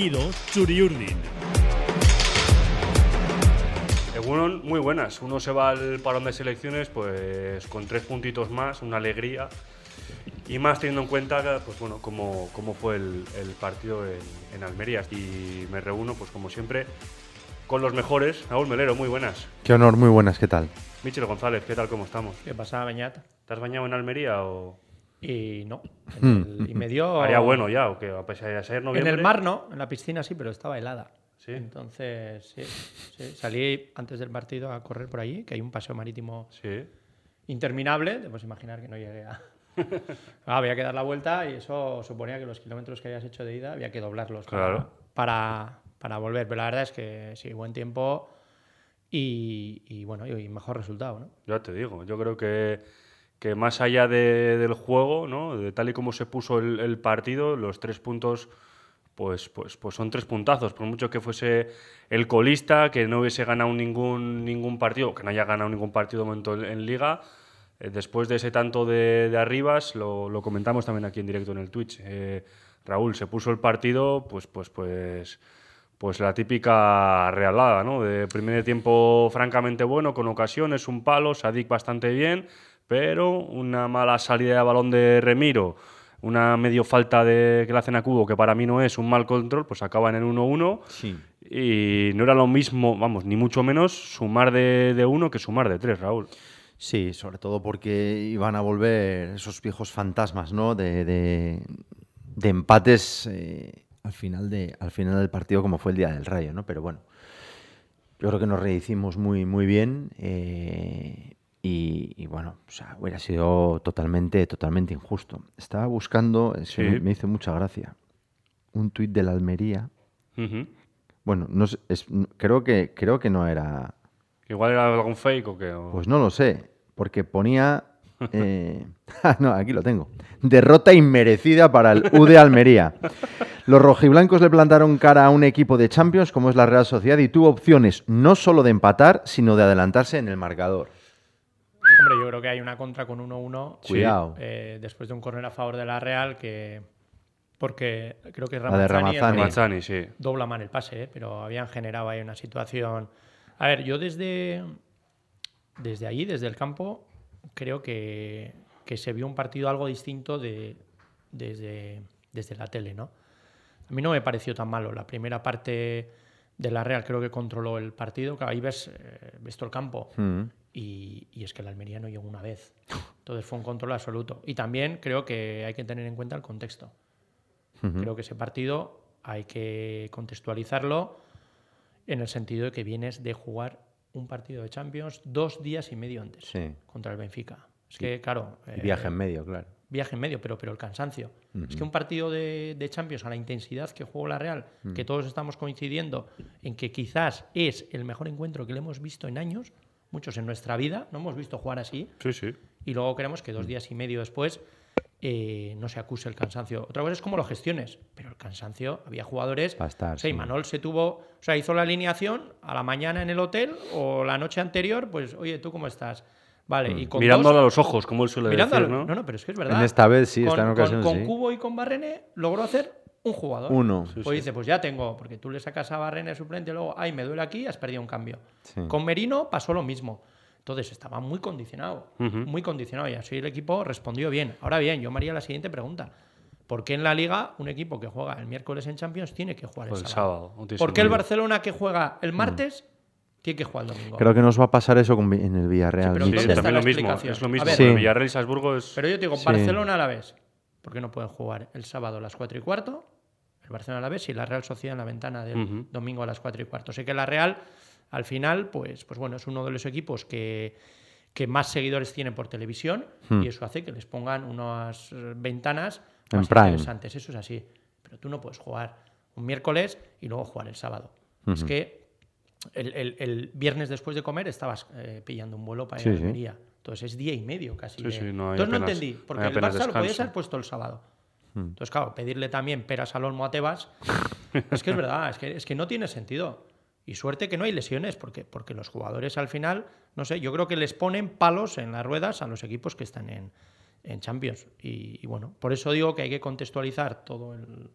partido Churiurdin. Egunon, muy buenas. Uno se va al parón de selecciones pues con tres puntitos más, una alegría. Y más teniendo en cuenta pues bueno, cómo, cómo fue el, el partido en, en, Almería. Y me reúno, pues como siempre, con los mejores. Raúl Melero, muy buenas. Qué honor, muy buenas, ¿qué tal? Michel González, ¿qué tal? ¿Cómo estamos? ¿Qué pasa, Beñat? ¿Te has bañado en Almería o...? Y no. El, y me dio... Haría bueno ya, o que a pesar de ser noviembre... En el mar no, en la piscina sí, pero estaba helada. ¿Sí? Entonces, sí, sí, salí antes del partido a correr por allí, que hay un paseo marítimo Sí. interminable. Te puedes imaginar que no llegué a... Ah, había que dar la vuelta y eso suponía que los kilómetros que habías hecho de ida había que doblarlos para- Claro. para, para volver. Pero la verdad es que sí, buen tiempo y, y bueno, y mejor resultado, ¿no? Ya te digo, yo creo que, que más allá de- del juego, ¿no? de tal y como se puso el, el partido, los tres puntos pues, pues, pues son tres puntazos. Por mucho que fuese el colista, que no hubiese ganado ningún, ningún partido, que no haya ganado ningún partido momento en, en liga, eh, después de ese tanto de, de arribas, lo, lo comentamos también aquí en directo en el Twitch. eh, Raúl, se puso el partido, pues, pues, pues, pues la típica realada, ¿no? De primer tiempo francamente bueno, con ocasiones, un palo, Sadik bastante bien, pero una mala salida de balón de Remiro, una medio falta de que le hacen a Cubo, que para mí no es un mal control, pues acaba en el 1-1. Sí. Y no era lo mismo, vamos, ni mucho menos sumar de, de uno que sumar de tres, Raúl. Sí, sobre todo porque iban a volver esos viejos fantasmas, ¿no? De, de- de empates eh, al, final de, al final del partido, como fue el día del Rayo, ¿no? Pero bueno, yo creo que nos rehicimos muy, muy bien. eh, y, y bueno, o sea, hubiera sido totalmente, totalmente injusto. Estaba buscando, Sí. me, me hizo mucha gracia, un tuit de la Almería. Bueno, no sé, es- creo, que, creo que no era, Igual era algún fake o qué. o- Pues no lo sé, porque ponía... eh, no, aquí lo tengo. Derrota inmerecida para el U de Almería. Los rojiblancos le plantaron cara a un equipo de Champions como es la Real Sociedad y tuvo opciones no solo de empatar, sino de adelantarse en el marcador. Hombre, yo creo que hay una contra con 1-1. Cuidado. eh, después de un córner a favor de la Real que... Porque creo que La de Ramazzani, el Ramazzani. sí. dobla mal el pase, ¿eh? pero habían generado ahí una situación... A ver, yo desde, desde allí, desde el campo, creo que, que se vio un partido algo distinto de, desde, desde la tele, ¿no? A mí no me pareció tan malo. La primera parte de la Real creo que controló el partido. Ahí ves, eh, ves todo el campo. Mm. Y, y es que el Almería no llegó una vez. Entonces fue un control absoluto. Y también creo que hay que tener en cuenta el contexto. Creo que ese partido hay que contextualizarlo en el sentido de que vienes de jugar un partido de Champions dos días y medio antes Sí. contra el Benfica. Es que, claro. Y eh, viaje en medio, claro. viaje en medio, pero, pero el cansancio. Es que un partido de, de Champions a la intensidad que jugó la Real, que todos estamos coincidiendo en que quizás es el mejor encuentro que le hemos visto en años, muchos en nuestra vida, no hemos visto jugar así, Sí, sí. y luego queremos que dos días y medio después eh, no se acuse el cansancio. Otra cosa es cómo lo gestiones, pero el cansancio, había jugadores. Va a estar, o sea, sí. Imanol se tuvo, o sea, hizo la alineación a la mañana en el hotel o la noche anterior, pues, oye, ¿tú cómo estás? Vale, y con Mirándolo dos- a los ojos, como él suele Mirándolo- decir, ¿no? no, no, pero es que es verdad. En esta vez sí, con, esta en con- ocasión con sí. Cubo y con Barrene logró hacer un jugador. Uno. Sí, Pues dice, pues ya tengo, porque tú le sacas a Barrene suplente, luego, ay, me duele aquí, has perdido un cambio. Sí. Con Merino pasó lo mismo. Entonces estaba muy condicionado, muy condicionado y así el equipo respondió bien. Ahora bien, yo me haría la siguiente pregunta. ¿Por qué en la liga un equipo que juega el miércoles en Champions tiene que jugar el, Pues el sábado? sábado, ¿Por qué el. Barcelona que juega el martes tiene que jugar el domingo? Creo que nos va a pasar eso en el Villarreal. Sí, pero Sí. ¿dónde está también la lo mismo. Es lo mismo. Ver. Sí. Villarreal y Salzburgo es... Pero yo te digo, Sí. Barcelona a la vez. ¿Por qué no pueden jugar el sábado a las 4 y cuarto? El Barcelona a la vez y la Real Sociedad en la ventana del domingo a las 4 y cuarto. Sé que la Real, al final, pues, pues bueno, es uno de los equipos que, que más seguidores tiene por televisión Hmm. y eso hace que les pongan unas eh, ventanas En más interesantes. Eso es así. Pero tú no puedes jugar un miércoles y luego jugar el sábado. Es que el, el- el viernes después de comer estabas eh, pillando un vuelo para ir Sí, a sí. Entonces es día y medio casi. Sí, de- sí, no hay Entonces no entendí, porque el Barça lo podías haber puesto el sábado. Entonces, claro, pedirle también peras al olmo a Tebas, es que es verdad, es que, es que no tiene sentido. Y suerte que no hay lesiones, porque, porque los jugadores al final, no sé, yo creo que les ponen palos en las ruedas a los equipos que están en, en Champions. Y, y bueno, por eso digo que hay que contextualizar todo el,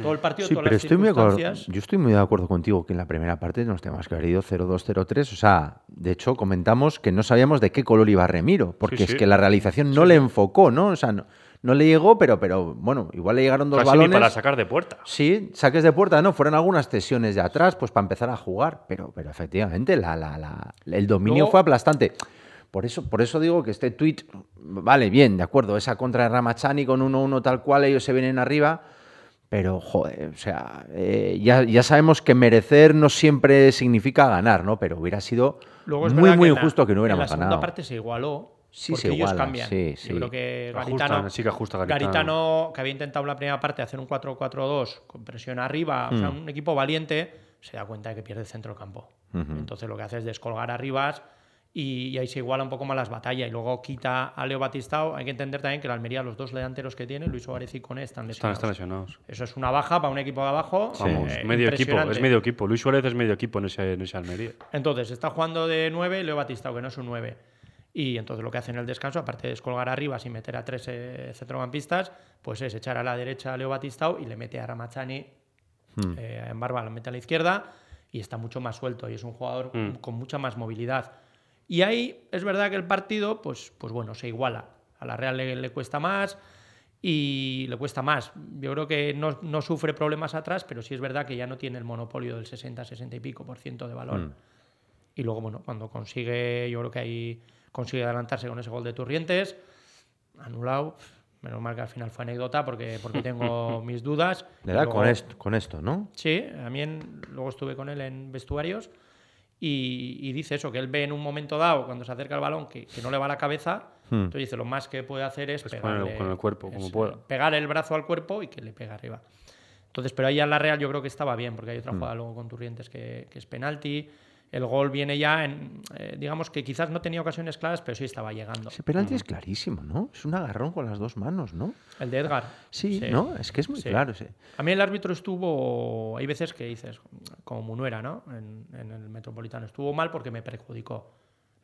Todo el partido, Sí, todas pero las estoy muy circunstancias. yo estoy muy de acuerdo contigo que en la primera parte nos tenemos que haber ido 0-2, 0-3. O sea, de hecho, comentamos que no sabíamos de qué color iba Remiro, porque Sí, es sí. que la realización no le enfocó, ¿no? O sea, no, no le llegó, pero, pero bueno, igual le llegaron dos Casi ni balones. para sacar de puerta. Sí, saques de puerta, ¿no? Fueron algunas cesiones de atrás, pues para empezar a jugar. Pero, pero efectivamente, la, la- la- el dominio fue aplastante. Por eso, por eso digo que este tuit, vale, bien, de acuerdo, esa contra de Ramachani con 1-1 tal cual, ellos se vienen arriba. Pero, joder, o sea, eh, ya, ya sabemos que merecer no siempre significa ganar, ¿no? Pero hubiera sido Luego muy, muy injusto que no En hubiéramos la segunda ganado. parte se igualó. Sí, porque se ellos iguala, cambian. sí, sí. Yo creo que Garitano, sí que ajusta Garitano. Garitano, que había intentado en la primera parte hacer un 4-4-2 con presión arriba, o sea, Mm. un equipo valiente, se da cuenta de que pierde el centro del campo. Entonces lo que hace es descolgar arribas y, y ahí se iguala un poco más las batallas. Y luego quita a Leo Batistao. Hay que entender también que la Almería, los dos delanteros que tiene, Luis Suárez y Cone, están lesionados. están lesionados. Eso es una baja para un equipo de abajo. Vamos, eh, medio equipo, es medio equipo. Luis Suárez es medio equipo en ese, en ese Almería. Entonces, está jugando de 9 Leo Batistao, que no es un 9. Y entonces lo que hace en el descanso, aparte de descolgar arriba sin meter a tres eh, centrocampistas, pues es echar a la derecha a Leo Batistao y le mete a Ramachani eh, en barba, lo mete a la izquierda y está mucho más suelto y es un jugador Mm. con mucha más movilidad. Y ahí es verdad que el partido, pues, pues bueno, se iguala. A la Real le, le cuesta más y le cuesta más. Yo creo que no, no sufre problemas atrás, pero sí es verdad que ya no tiene el monopolio del 60, 60 y pico por ciento de balón. Mm. Y luego, bueno, cuando consigue, yo creo que ahí consigue adelantarse con ese gol de Turrientes, anulado. Menos mal que al final fue anécdota porque, porque tengo mis dudas. Le da luego- con, esto, con esto, ¿no? Sí, en- luego estuve con él en vestuarios y, y dice eso, que él ve en un momento dado, cuando se acerca el balón, que, que no le va la cabeza. Hmm. Entonces dice, lo más que puede hacer es, Es pegarle, ponerlo con el cuerpo, como es, pueda. pegar el brazo al cuerpo y que le pega arriba. Entonces, pero ahí en la Real yo creo que estaba bien, porque hay Hmm. otra jugada luego con Turrientes que, que es penalti. El gol viene ya en, eh, digamos que quizás no tenía ocasiones claras, pero sí estaba llegando. Ese penalti es clarísimo, ¿no? Es un agarrón con las dos manos, ¿no? El de Edgar. Sí, ¿no? Es que es muy Sí. claro. sí. A mí el árbitro estuvo, hay veces que dices, como Munuera, ¿no? En, en el Metropolitano. Estuvo mal porque me perjudicó.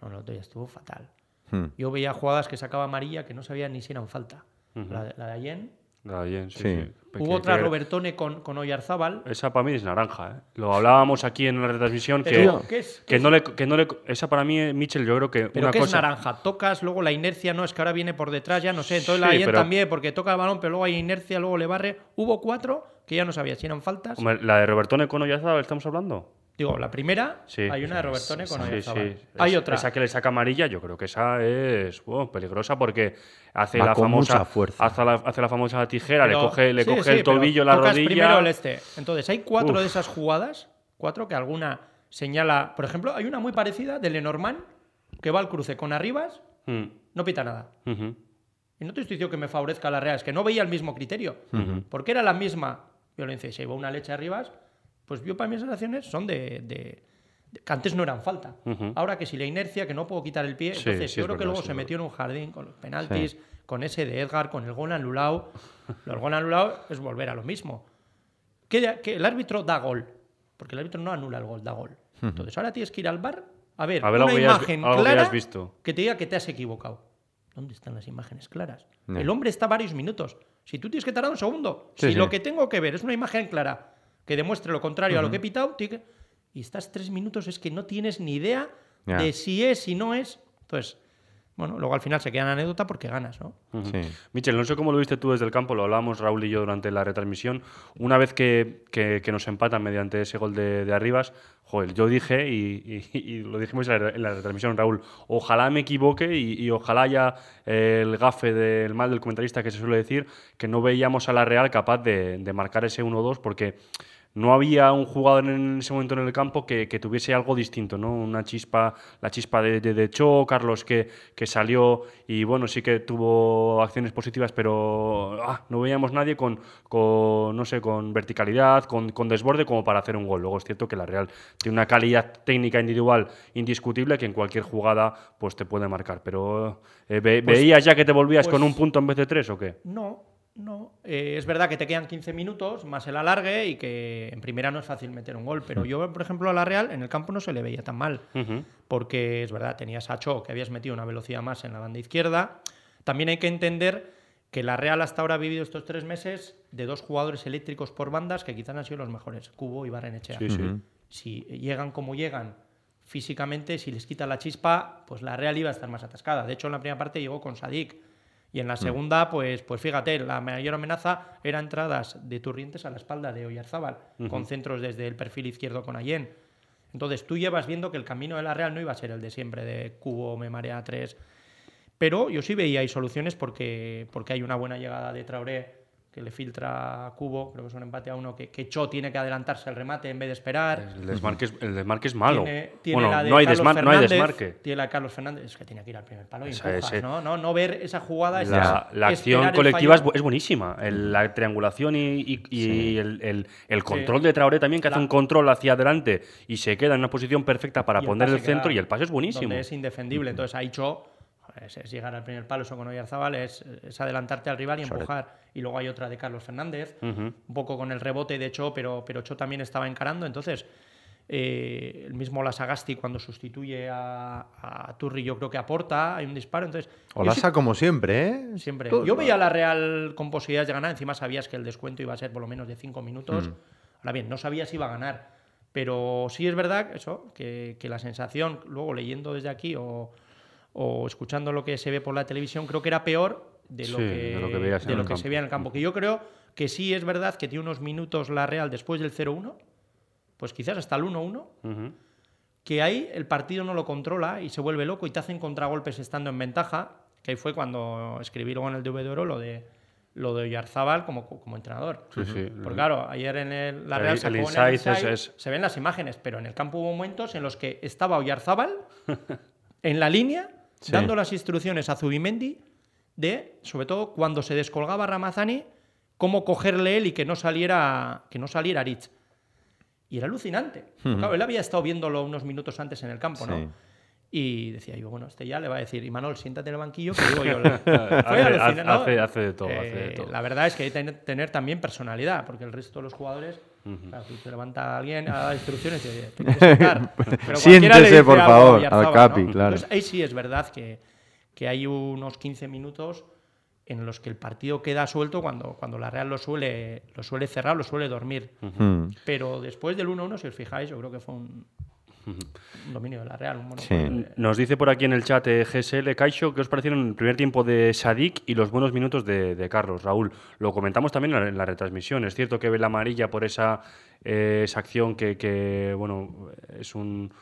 No, no, estuvo fatal. Hmm. Yo veía jugadas que sacaba amarilla que no sabía ni si eran falta. la, de- la de Allen. La de Jens, sí, Sí. Hubo otra que- Robertone con, con Oyarzábal. Esa para mí es naranja, ¿eh? Lo hablábamos aquí en la retransmisión que, ¿qué es- qué que, es? no le, que no le... Esa para mí, eh, Mitchell, yo creo que Pero una que es cosa... naranja, tocas, luego la inercia no, es que ahora viene por detrás, ya no sé. Entonces la Sí, Allen pero- también, porque toca el balón, pero luego hay inercia, luego le barre. Hubo cuatro que ya no sabía si eran faltas. Hombre, ¿La de Robertone con Oyarzabal estamos hablando? Digo, la primera, Sí. hay una de Robertone con Sí, Oyarzábal. sí. Hay otra. Esa que le saca amarilla, yo creo que esa es peligrosa porque hace Va la famosa fuerza. Hace la, hace la famosa tijera, Pero- le coge, le sí, coge sí, el tobillo, la rodilla. primero el este. Entonces, hay cuatro Uf. de esas jugadas, cuatro que alguna señala. Por ejemplo, hay una muy parecida de Lenormand que va al cruce con Arribas, Mm, no pita nada. Y no te estoy diciendo que me favorezca la Real, es que no veía el mismo criterio. Porque era la misma violencia. Se llevó una leche a Arribas, pues yo para mis sensaciones son de, de- que antes no eran falta. Ujú. Ahora que si la inercia, que no puedo quitar el pie, Sí, entonces sí, yo creo que verdad, luego sí, se metió en un jardín con los penaltis, con ese de Edgar, con el gol anulado. El gol anulado es volver a lo mismo. Que, que el árbitro da gol, porque el árbitro no anula el gol, da gol. Entonces ahora tienes que ir al bar a ver, A ver una que imagen que clara hayas visto. que te diga que te has equivocado. ¿Dónde están las imágenes claras? No. El hombre está varios minutos. Si tú tienes que tardar un segundo, si lo que tengo que ver es una imagen clara que demuestre lo contrario a lo que he pitado, y estás tres minutos, es que no tienes ni idea de si es, si no es. Entonces, bueno, luego al final se queda en anécdota porque ganas, ¿no? Sí. Michel, no sé cómo lo viste tú desde el campo, lo hablábamos Raúl y yo durante la retransmisión. Una vez que, que- que nos empatan mediante ese gol de, de Arribas, joder, yo dije, y, y- y lo dijimos en la, en la retransmisión, Raúl, ojalá me equivoque y, y ojalá haya eh, el gafe del mal del comentarista que se suele decir, que no veíamos a la Real capaz de, de marcar ese 1-2 porque no había un jugador en ese momento en el campo que, que tuviese algo distinto, ¿no? Una chispa, la chispa de, de, de Cho, Carlos que, que salió y bueno, sí que tuvo acciones positivas, pero ah, no veíamos nadie con, con, no sé, con verticalidad, con, con desborde como para hacer un gol. Luego es cierto que la Real tiene una calidad técnica individual indiscutible que en cualquier jugada pues te puede marcar. Pero eh, ve- ¿veías ya que te volvías con pues- un punto en vez de tres o qué? No, no. Eh, es verdad que te quedan 15 minutos más el alargue y que en primera no es fácil meter un gol. Pero yo, por ejemplo, a la Real en el campo no se le veía tan mal. Porque es verdad, tenías a Cho que habías metido una velocidad más en la banda izquierda. También hay que entender que la Real hasta ahora ha vivido estos tres meses de dos jugadores eléctricos por bandas que quizás han sido los mejores, Cubo y Barrenechea. Sí, sí. Si llegan como llegan físicamente, si les quitan la chispa, pues la Real iba a estar más atascada. De hecho, en la primera parte llegó con Sadik. Y en la segunda, pues, pues fíjate, la mayor amenaza era entradas de Turrientes a la espalda de Oyarzábal, con centros desde el perfil izquierdo con Allen. Entonces tú llevas viendo que el camino de la Real no iba a ser el de siempre, de cubo, me marea 3. Pero yo sí veía ahí soluciones porque, porque hay una buena llegada de Traoré que le filtra a Cubo, creo que es un empate a uno, que, que Cho tiene que adelantarse al remate en vez de esperar. El desmarque es, el desmarque es malo. Tiene, tiene bueno, la de no, hay no desmarque. Tiene la de Carlos Fernández, es que tiene que ir al primer palo y empujas, ese- ¿no? ¿no? No ver esa jugada. La, la acción colectiva es, buenísima. El- la triangulación y, y- y Sí. el, el- control de Traoré también, que hace un control hacia adelante y se queda en una posición perfecta para poner el centro y el pase es buenísimo. Donde es indefendible. Entonces ahí Cho es, es llegar al primer palo, eso con Oyarzabal, es, es adelantarte al rival y Sobre- empujar. Y luego hay otra de Carlos Fernández, un poco con el rebote de Cho, pero, pero Cho también estaba encarando. Entonces, eh, el mismo Lasagasti cuando sustituye a, a Turri, yo creo que aporta, hay un disparo. Entonces, sí- Olasa como siempre, ¿eh? Siempre. Todo- Yo veía a la Real con posibilidades de ganar. Encima sabías que el descuento iba a ser por lo menos de cinco minutos. Mm. Ahora bien, no sabías si iba a ganar. Pero sí es verdad eso, que, que la sensación, luego leyendo desde aquí o, o escuchando lo que se ve por la televisión, creo que era peor de lo Sí, que, de lo que de el lo que se veía en el campo. Que yo creo que sí es verdad que tiene unos minutos la Real después del 0-1, pues quizás hasta el 1-1, Ujú. que ahí el partido no lo controla y se vuelve loco y te hacen contragolpes estando en ventaja, que ahí fue cuando escribí luego en el DVD Oro lo de lo de Oyarzábal como, como entrenador. Sí, sí. Porque claro, ayer en el, la El- Real el sacó en el insight es- es- se ven las imágenes, pero en el campo hubo momentos en los que estaba Oyarzábal en la línea Sí. dando las instrucciones a Zubimendi de, sobre todo cuando se descolgaba Ramazani, cómo cogerle él y que no saliera que no saliera Aritz. Y era alucinante. Claro, él había estado viéndolo unos minutos antes en el campo, Sí. ¿no? Y decía yo, bueno, este ya le va a decir, y Manol, siéntate en el banquillo, que digo yo. Hace- de todo, hace de Eh, todo. La verdad es que hay que tener, tener también personalidad, porque el resto de los jugadores, claro, tú te levanta alguien a dar instrucciones y te, te quieres sentar. Pero cualquiera Siéntese, le dice por favor, al Capi, ¿no? claro. Entonces, ahí sí es verdad que, que hay unos 15 minutos en los que el partido queda suelto cuando, cuando la Real lo suele, lo suele cerrar, lo suele dormir. Pero después del 1-1, si os fijáis, yo creo que fue un, un dominio de la Real. Un Sí. Nos dice por aquí en el chat eh, GSL Caixo qué os parecieron el primer tiempo de Sadik y los buenos minutos de, de Carlos. Raúl, lo comentamos también en la, en la retransmisión. Es cierto que ve la amarilla por esa, eh, esa acción que, que, bueno, es un,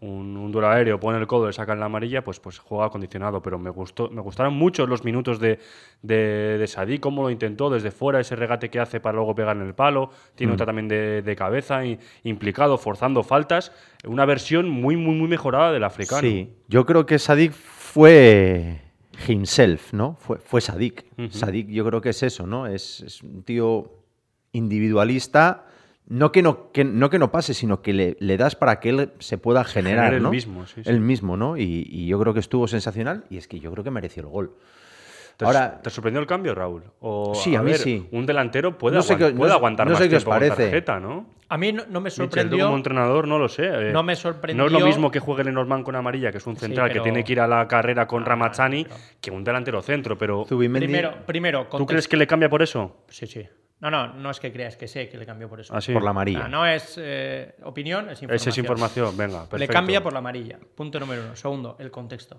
un, un duelo aéreo, pone el codo, le sacan la amarilla, pues, pues juega acondicionado. Pero me, gustó, me gustaron mucho los minutos de, de, de Sadik, cómo lo intentó desde fuera, ese regate que hace para luego pegar en el palo. Tiene otra también de, de cabeza, y- implicado, forzando faltas. Una versión muy, muy, muy mejorada del africano. Sí, yo creo que Sadik fue himself, ¿no? Fue, fue Sadik. Sadik yo creo que es eso, ¿no? Es, es un tío individualista, no que no, que, no que no pase, sino que le, le das para que él se pueda generar, genere él ¿no? mismo, sí, sí. Él mismo, ¿no? Y, y yo creo que estuvo sensacional y es que yo creo que mereció el gol. ¿Te, Ahora- ¿Te sorprendió el cambio, Raúl? O, Sí, a mí ver, sí. Un delantero puede, No sé aguant- qué- no puede aguantar no más sé qué os parece. tarjeta, ¿no? A mí no, no me Michel, sorprendió. como entrenador, no lo sé. eh, No me No sorprendió. es lo mismo que juegue Lenormand con amarilla, que es un Sí, central que tiene que ir a la carrera con Ah, Ramazzani, pero- que un delantero centro. Pero, Primero, primero ¿tú crees que le cambia por eso? Sí, sí. No, no, no es que creas que sé que le cambió por eso. Así. por la amarilla. Ah, no es eh, opinión, es información. Esa es información, venga, perfecto. Le cambia por la amarilla. Punto número uno. Segundo, el contexto.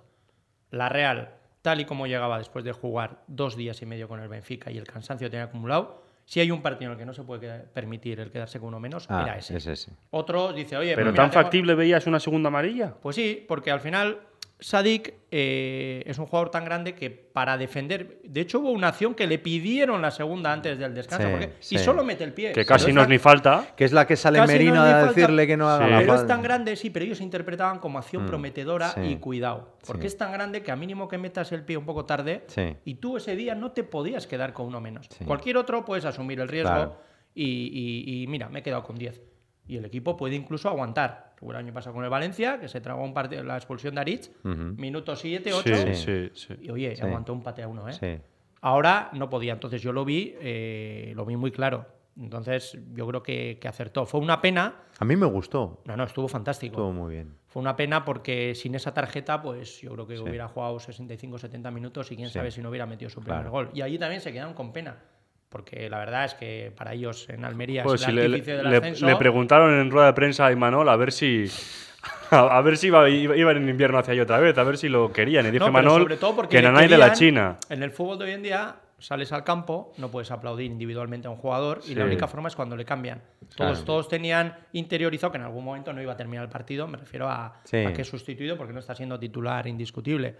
La Real, tal y como llegaba después de jugar dos días y medio con el Benfica y el cansancio que tenía acumulado, si hay un partido en el que no se puede permitir el quedarse con uno menos, Ah, era ese. es ese. Otro dice, oye, ¿Pero pues mira, tan tengo- factible veías una segunda amarilla? Pues sí, porque al final Sadik eh, es un jugador tan grande que para defender. De hecho, hubo una acción que le pidieron la segunda antes del descanso. Sí, porque- sí. Y solo mete el pie. Que Si casi no es ni falta. Que es la que sale Casi Merino a falta- decirle que no haga Sí. la Pero es tan grande, sí, pero ellos interpretaban como acción prometedora sí. y cuidado. Porque Sí. es tan grande que a mínimo que metas el pie un poco tarde Sí. y tú ese día no te podías quedar con uno menos. Sí. Cualquier otro puedes asumir el riesgo Claro. y, y- y mira, me he quedado con 10. Y el equipo puede incluso aguantar. Hubo el año pasado con el Valencia, que se tragó un partido, la expulsión de Aritz, minuto 7, 8. Sí, sí, sí. Y oye, aguantó un pate a uno, ¿eh? Ahora no podía, entonces yo lo vi, eh, lo vi muy claro. Entonces, yo creo que, que acertó. Fue una pena. A mí me gustó. No, no, estuvo fantástico. Estuvo muy bien. Fue una pena porque sin esa tarjeta, pues yo creo que hubiera jugado 65-70 minutos y quién sabe si no hubiera metido su primer Claro. gol. Y allí también se quedaron con pena. Porque la verdad es que para ellos en Almería Pues es si el le, del le- ascenso. le preguntaron en rueda de prensa a Imanol a ver si. A, a ver si iba, iba- iban en invierno hacia allí otra vez, a ver si lo querían. Y dijo No, sobre todo porque que Nanay de la China. En el fútbol de hoy en día sales al campo, no puedes aplaudir individualmente a un jugador y la Sí. única forma es cuando le cambian. Todos, Claro. todos tenían interiorizado que en algún momento no iba a terminar el partido, me refiero a, Sí. a que es sustituido porque no está siendo titular indiscutible.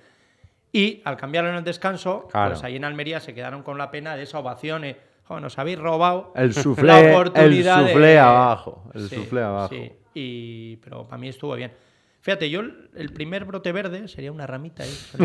Y al cambiarlo en el descanso, Claro. pues ahí en Almería se quedaron con la pena de esa ovación. eh, "Jo, nos habéis robado El la suflé, el oportunidad de-". abajo. El Sí, suflé abajo. sí. Y, pero para mí estuvo bien. Fíjate, yo el primer brote verde sería una ramita ahí. Sí.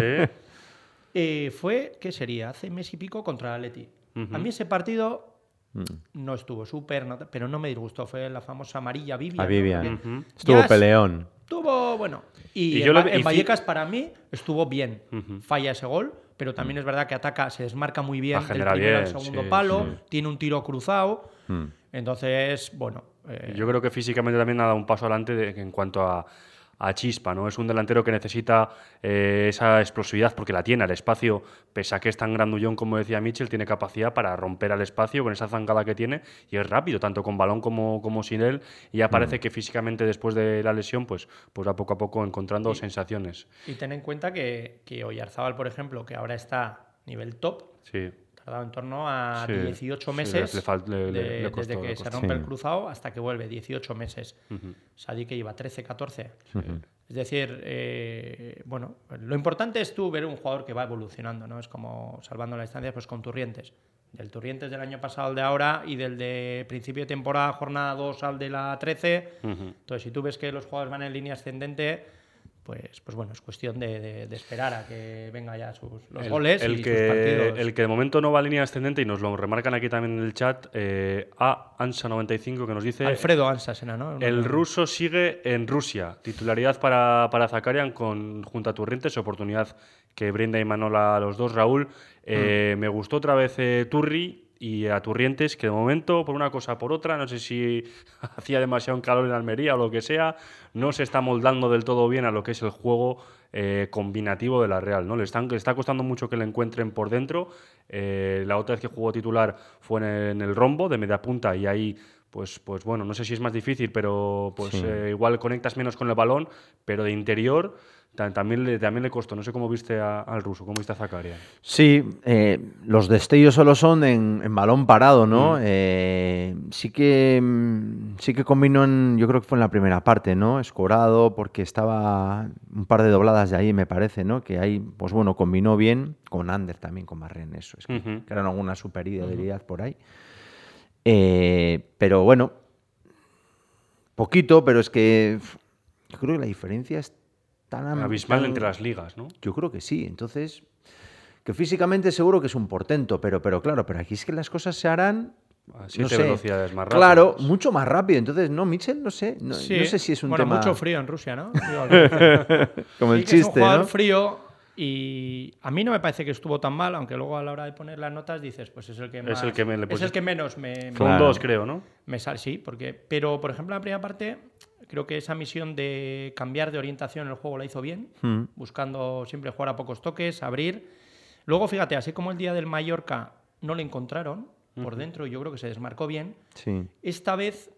Eh, fue, ¿qué sería? Hace mes y pico contra el Atleti. A mí ese partido Mm. no estuvo súper, no- pero no me disgustó. Fue la famosa amarilla Vivian. A ¿no? Vivian. Estuvo peleón. Estuvo, bueno. Y, Y en, yo lo en y Vallecas, para mí, estuvo bien. Falla ese gol, pero también es verdad que ataca, se desmarca muy bien Ah, del al bien, segundo sí, palo, sí. tiene un tiro cruzado. Mm. Entonces, bueno. eh, Yo creo que físicamente también ha dado un paso adelante de- en cuanto a, a chispa, ¿no? Es un delantero que necesita eh, esa explosividad porque la tiene al espacio, pese a que es tan grandullón como decía Mitchell, tiene capacidad para romper al espacio con esa zancada que tiene y es rápido, tanto con balón como, como sin él. Y ya parece que físicamente después de la lesión, pues, pues va poco a poco encontrando sensaciones. y ten en cuenta que, que Oyarzábal, por ejemplo, que ahora está nivel top, Sí. Tardado en torno a Sí, 18 sí, meses le fal- le- le- de- le costó, desde que se rompe Sí. el cruzado hasta que vuelve, 18 meses. Sadik que lleva 13, 14. Es decir, eh, bueno, lo importante es tú ver un jugador que va evolucionando, ¿no? Es como salvando la distancia pues con Turrientes. Del Turrientes del año pasado al de ahora y del de principio de temporada, jornada 2 al de la 13. Entonces, si tú ves que los jugadores van en línea ascendente, pues, pues bueno, es cuestión de, de- de esperar a que venga ya sus, los El- goles el y que, sus partidos. El que de momento no va a línea ascendente, y nos lo remarcan aquí también en el chat, eh, a Ansa95 que nos dice... Alfredo Ansas era, ¿no? El ruso sigue en Rusia. Titularidad para, para Zakarian con, junto a Turrientes, oportunidad que brinda Imanol a los dos. Raúl, eh, me gustó otra vez eh, Turri y a Turrientes, que de momento, por una cosa por otra, no sé si hacía demasiado calor en Almería o lo que sea, no se está moldando del todo bien a lo que es el juego eh, combinativo de la Real. ¿no? Le, le está costando mucho que le encuentren por dentro. Eh, la otra vez que jugó titular fue en el, en el rombo de media punta y ahí pues, pues bueno, no sé si es más difícil, pero pues Sí. eh, igual conectas menos con el balón, pero de interior ta- también le, también le costó. No sé cómo viste a- al ruso, cómo viste a Zakaria. Sí, eh, los destellos solo son en, en balón parado, ¿no? Eh, sí que mm, sí que combinó en, yo creo que fue en la primera parte, ¿no? Escorado, porque estaba un par de dobladas de ahí, me parece, ¿no? Que ahí, pues bueno, combinó bien con Ander también, con Marren, eso. Es que Ujú. crearon alguna superioridad por ahí. Eh, pero bueno, poquito, pero es que yo creo que la diferencia es tan Abismal tan- entre las ligas, ¿no? yo creo que sí. Entonces, que físicamente seguro que es un portento, pero, pero claro, pero aquí es que las cosas se harán. A no siete sé, velocidades más Claro, rápidas. mucho más rápido. Entonces, no, Mitchell, no sé. No, Sí. no sé si es un bueno, tema. mucho frío en Rusia, ¿no? Digo, Como el que es un chiste, jugador ¿no? frío y a mí no me parece que estuvo tan mal, aunque luego a la hora de poner las notas dices, pues es el que más, el que me- le es el que menos me, Fueron Claro. dos, creo, ¿no? me sale, sí, porque pero por ejemplo la primera parte creo que esa misión de cambiar de orientación en el juego la hizo bien, Mm. buscando siempre jugar a pocos toques, abrir. Luego fíjate, así como el día del Mallorca no le encontraron por dentro y yo creo que se desmarcó bien, Sí. esta vez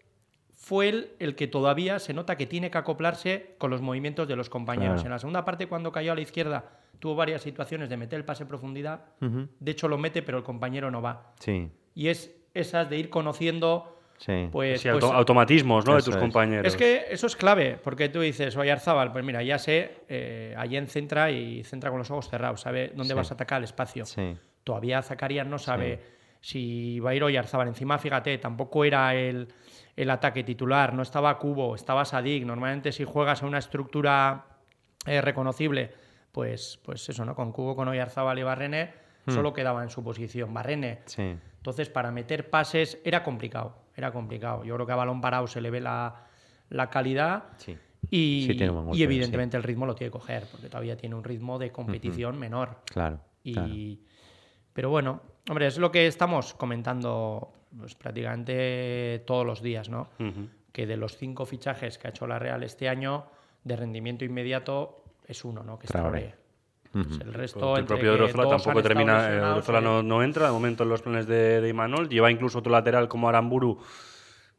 fue él el que todavía se nota que tiene que acoplarse con los movimientos de los compañeros. Claro. En la segunda parte, cuando cayó a la izquierda, tuvo varias situaciones de meter el pase en profundidad. De hecho, lo mete, pero el compañero no va. Sí. Y es esas de ir conociendo, Sí. pues. Sí, pues- auto- automatismos, ¿no? De tus es. compañeros. es que eso es clave, porque tú dices, oye, Arzabal, pues mira, ya sé, eh, Allen centra y centra con los ojos cerrados, sabe dónde Sí. vas a atacar el espacio. Sí. Todavía Zacarías no sabe si va a ir Oyarzábal. Encima, fíjate, tampoco era el, el ataque titular, no estaba Cubo, estaba Sadik. Normalmente si juegas a una estructura eh, reconocible, pues, pues eso, ¿no? Con Cubo, con Oyarzábal y Barrene, solo quedaba en su posición. Barrene. Sí. Entonces, para meter pases era complicado, era complicado. Yo creo que a balón parado se le ve la, la calidad. Sí. Y, Sí, tiene buen y evidentemente el ritmo lo tiene que coger, porque todavía tiene un ritmo de competición menor. Claro. Y, claro. Pero bueno, hombre, es lo que estamos comentando pues, prácticamente todos los días, ¿no? Que de los cinco fichajes que ha hecho la Real este año, de rendimiento inmediato es uno, ¿no? Que es Traoré. Pues el resto, el propio Drozola tampoco termina. eh, Drozola eh, no, no entra de momento en los planes de, de Imanol. Lleva incluso otro lateral como Aramburu,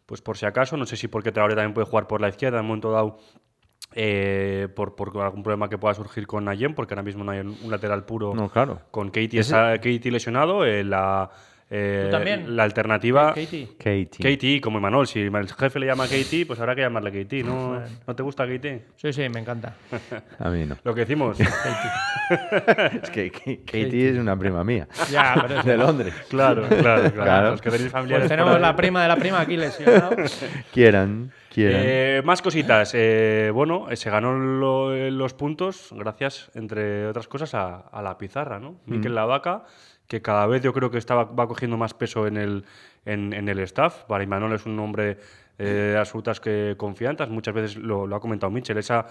pues por si acaso. No sé si porque Traoré también puede jugar por la izquierda en un momento dado. eh, por, por algún problema que pueda surgir con Nayen, porque ahora mismo no hay un lateral puro No, claro. con Katie, esa- Katie lesionado. eh, la, eh, ¿Tú también? la alternativa. Katie. Katie. Katie, como Imanol. Si el jefe le llama Katie, pues habrá que llamarle Katie. ¿No. ¿no te gusta Katie? Sí, sí, me encanta. A mí no. Lo que decimos. Es que Katie Katie es una prima mía. Ya, pero es De Londres. claro, claro, claro. Claro. Los que tenéis familiares Pues tenemos la prima de la prima aquí lesionado. Quieran, quieran. Eh, más cositas. Eh, bueno, eh, se ganó lo- eh, los puntos gracias, entre otras cosas, a, a la pizarra, ¿no? Miquel Lavaca, que cada vez yo creo que estaba, va cogiendo más peso en el, en, en el staff. Para Imanol es un hombre eh, absolutas que confianzas. Muchas veces lo, lo ha comentado Michel. Esa,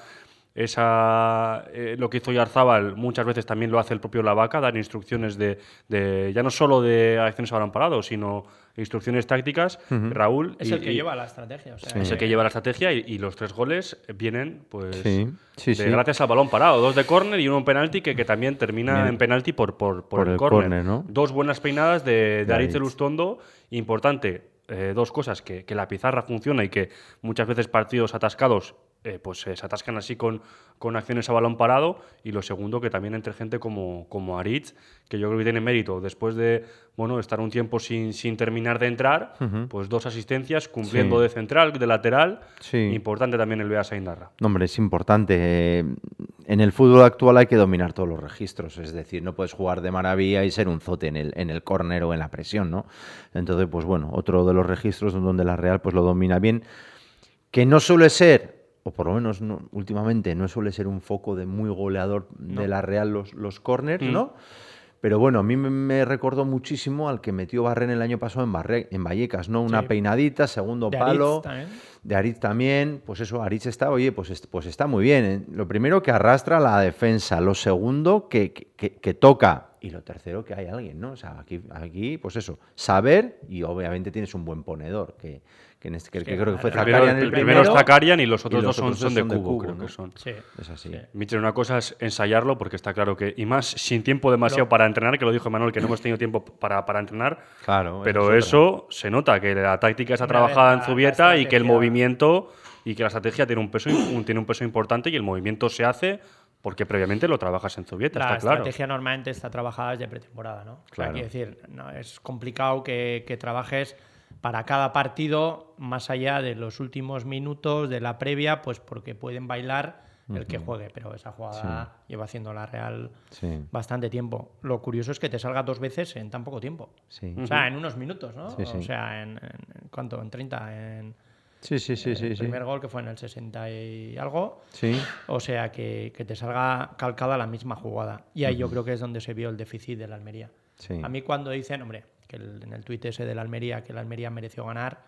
esa, eh, lo que hizo Yarzábal muchas veces también lo hace el propio Lavaca, dar instrucciones de, de- ya no solo de acciones a balón parado, sino instrucciones tácticas. Raúl Es y- el que y- lleva la estrategia. O sea, es el que lleva la estrategia y, y los tres goles vienen pues Sí, sí, de- sí. gracias al balón parado. Dos de córner y uno en penalti que, que también termina Bien. en penalti por, por, por Por el, el córner. córner, ¿no? Dos buenas peinadas de, de Aritz. Elustondo. Importante, eh, dos cosas, que, que la pizarra funciona y que muchas veces partidos atascados eh, pues se atascan así con, con acciones a balón parado. Y lo segundo, que también entre gente como, como Aritz, que yo creo que tiene mérito. Después de bueno, estar un tiempo sin, sin terminar de entrar, pues dos asistencias, cumpliendo Sí. de central, de lateral. Sí. Importante también el Bea Saindarra. No, hombre, es importante. Eh, En el fútbol actual hay que dominar todos los registros, es decir, no puedes jugar de maravilla y ser un zote en el, en el córner o en la presión, ¿no? Entonces, pues bueno, otro de los registros donde la Real pues lo domina bien, que no suele ser, o por lo menos no- últimamente, no suele ser un foco de muy goleador de la Real los, los corners, ¿no? Pero bueno, a mí me, recordó muchísimo al que metió Barren el año pasado en, Barre- en Vallecas, ¿no? Una Sí. peinadita, segundo De palo. Aritz también. De Aritz también, pues eso, Aritz está, oye, pues, pues está muy bien. ¿eh? Lo primero que arrastra la defensa, lo segundo que, que- que- que toca y lo tercero que hay alguien, ¿no? O sea, aquí, aquí pues eso, saber y obviamente tienes un buen ponedor, que, que, en este, que, creo que fue el Zakarian primero, el primero es Zakarian y los otros y los dos son, otros son dos de son de cubo, cubo, creo ¿no? que son. Sí. Es así. Sí. Michel, una cosa es ensayarlo, porque está claro que, y más sin tiempo demasiado para entrenar, que lo dijo Manuel, que no hemos tenido tiempo para, para entrenar, Claro, pero otra. eso se nota, que la táctica está Una trabajada en la- Zubieta la y que el movimiento y que la estrategia tiene un peso, un- tiene un peso importante y el movimiento se hace porque previamente lo trabajas en Zubieta, La está claro. estrategia normalmente está trabajada desde pretemporada, ¿no? O sea, Claro. quiero decir, no, es complicado que, que trabajes para cada partido más allá de los últimos minutos de la previa, pues porque pueden bailar el que juegue, pero esa jugada lleva haciendo la Real Sí, bastante tiempo. Lo curioso es que te salga dos veces en tan poco tiempo. sí. O sea, en unos minutos, ¿no? O sea, en, en- en ¿cuánto? En 30, en Sí, sí, sí, el primer gol que fue en el 60 y algo. Sí, O sea, que, que te salga calcada la misma jugada. Y ahí yo creo que es donde se vio el déficit de la Almería. A mí cuando dicen, hombre, que el- en el tuit ese de la Almería, que la Almería mereció ganar,